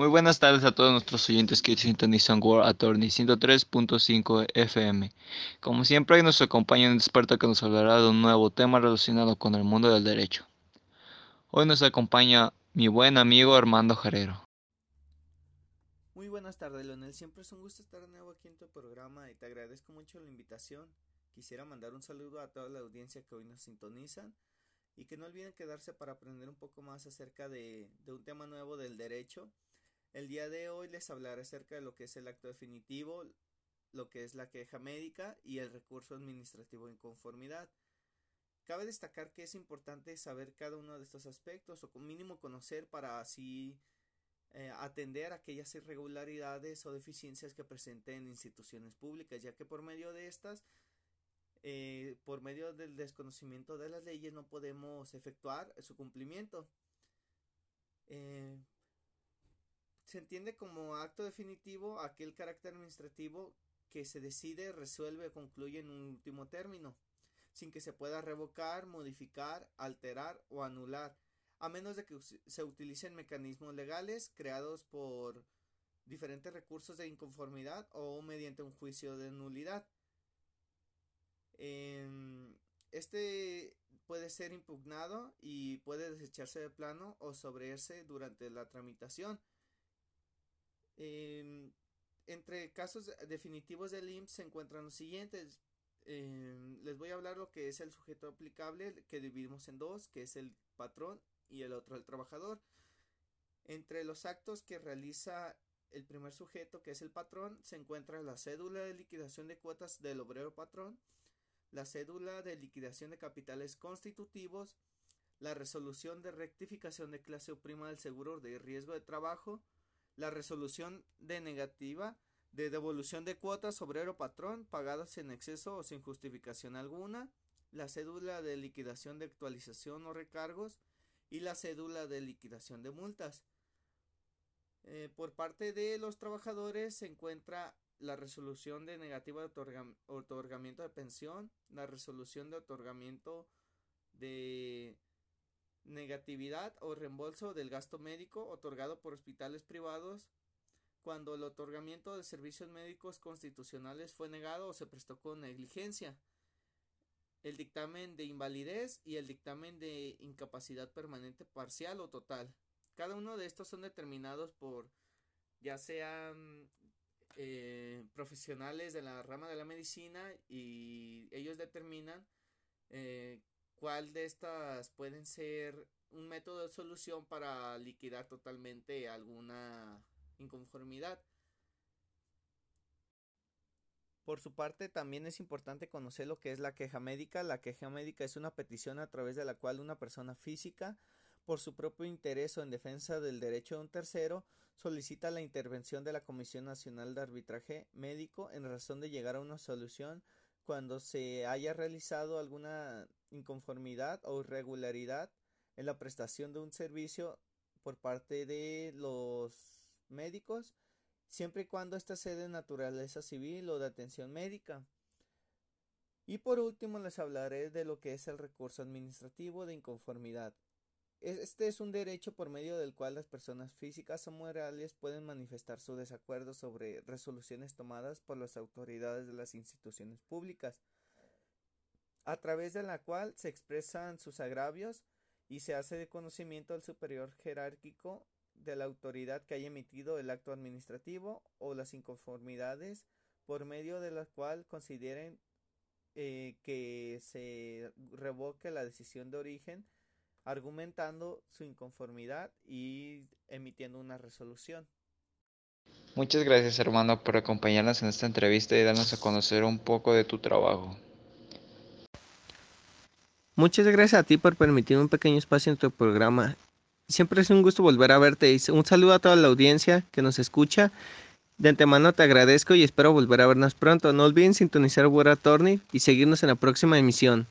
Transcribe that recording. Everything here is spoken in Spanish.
Muy buenas tardes a todos nuestros oyentes que sintonizan World Attorney 103.5 FM. Como siempre, hoy nos acompaña un experto que nos hablará de un nuevo tema relacionado con el mundo del derecho. Hoy nos acompaña mi buen amigo Armando Jarero. Muy buenas tardes, Leonel. Siempre es un gusto estar de nuevo aquí en tu programa y te agradezco mucho la invitación. Quisiera mandar un saludo a toda la audiencia que hoy nos sintonizan y que no olviden quedarse para aprender un poco más acerca de, de un tema nuevo del derecho. El día de hoy les hablaré acerca de lo que es el acto definitivo, lo que es la queja médica y el recurso administrativo de inconformidad. Cabe destacar que es importante saber cada uno de estos aspectos o mínimo conocer para así eh, atender aquellas irregularidades o deficiencias que presenten instituciones públicas, ya que por medio de estas eh, por medio del desconocimiento de las leyes no podemos efectuar su cumplimiento. Eh, se entiende como acto definitivo aquel carácter administrativo que se decide, resuelve o concluye en un último término, sin que se pueda revocar, modificar, alterar o anular, a menos de que se utilicen mecanismos legales creados por diferentes recursos de inconformidad o mediante un juicio de nulidad. Em, este puede ser impugnado y puede desecharse de plano o sobreerse durante la tramitación. Em, entre casos definitivos del IMSS se encuentran los siguientes. Em, les voy a hablar lo que es el sujeto aplicable que dividimos en dos, que es el patrón y el otro el trabajador. Entre los actos que realiza el primer sujeto, que es el patrón, se encuentra la cédula de liquidación de cuotas del obrero patrón, la cédula de liquidación de capitales constitutivos, la resolución de rectificación de clase o prima del seguro de riesgo de trabajo, la resolución de negativa de devolución de cuotas obrero patrón pagadas en exceso o sin justificación alguna, la cédula de liquidación de actualización o recargos y la cédula de liquidación de multas. Eh, por parte de los trabajadores se encuentra la resolución de negativa de otorgamiento de pensión, la resolución de otorgamiento de negatividad o reembolso del gasto médico otorgado por hospitales privados cuando el otorgamiento de servicios médicos constitucionales fue negado o se prestó con negligencia, el dictamen de invalidez y el dictamen de incapacidad permanente parcial o total. Cada uno de estos son determinados por ya sean eh, profesionales de la rama de la medicina y ellos determinan eh, cuál de estas pueden ser un método de solución para liquidar totalmente alguna inconformidad. Por su parte, también es importante conocer lo que es la queja médica. La queja médica es una petición a través de la cual una persona física, por su propio interés o en defensa del derecho de un tercero, solicita la intervención de la Comisión Nacional de Arbitraje Médico en razón de llegar a una solución cuando se haya realizado alguna inconformidad o irregularidad en la prestación de un servicio por parte de los médicos, siempre y cuando ésta sea de naturaleza civil o de atención médica. Y por último les hablaré de lo que es el recurso administrativo de inconformidad. Este es un derecho por medio del cual las personas físicas o morales pueden manifestar su desacuerdo sobre resoluciones tomadas por las autoridades de las instituciones públicas, a través de la cual se expresan sus agravios y se hace de conocimiento al superior jerárquico de la autoridad que haya emitido el acto administrativo o las inconformidades por medio de la cual consideren eh, que se revoque la decisión de origen argumentando su inconformidad y emitiendo una resolución. Muchas gracias hermano por acompañarnos en esta entrevista y darnos a conocer un poco de tu trabajo. Muchas gracias a ti por permitir un pequeño espacio en tu programa. Siempre es un gusto volver a verte. Un saludo a toda la audiencia que nos escucha. De antemano te agradezco y espero volver a vernos pronto. No olviden sintonizar Word Attorney y seguirnos en la próxima emisión.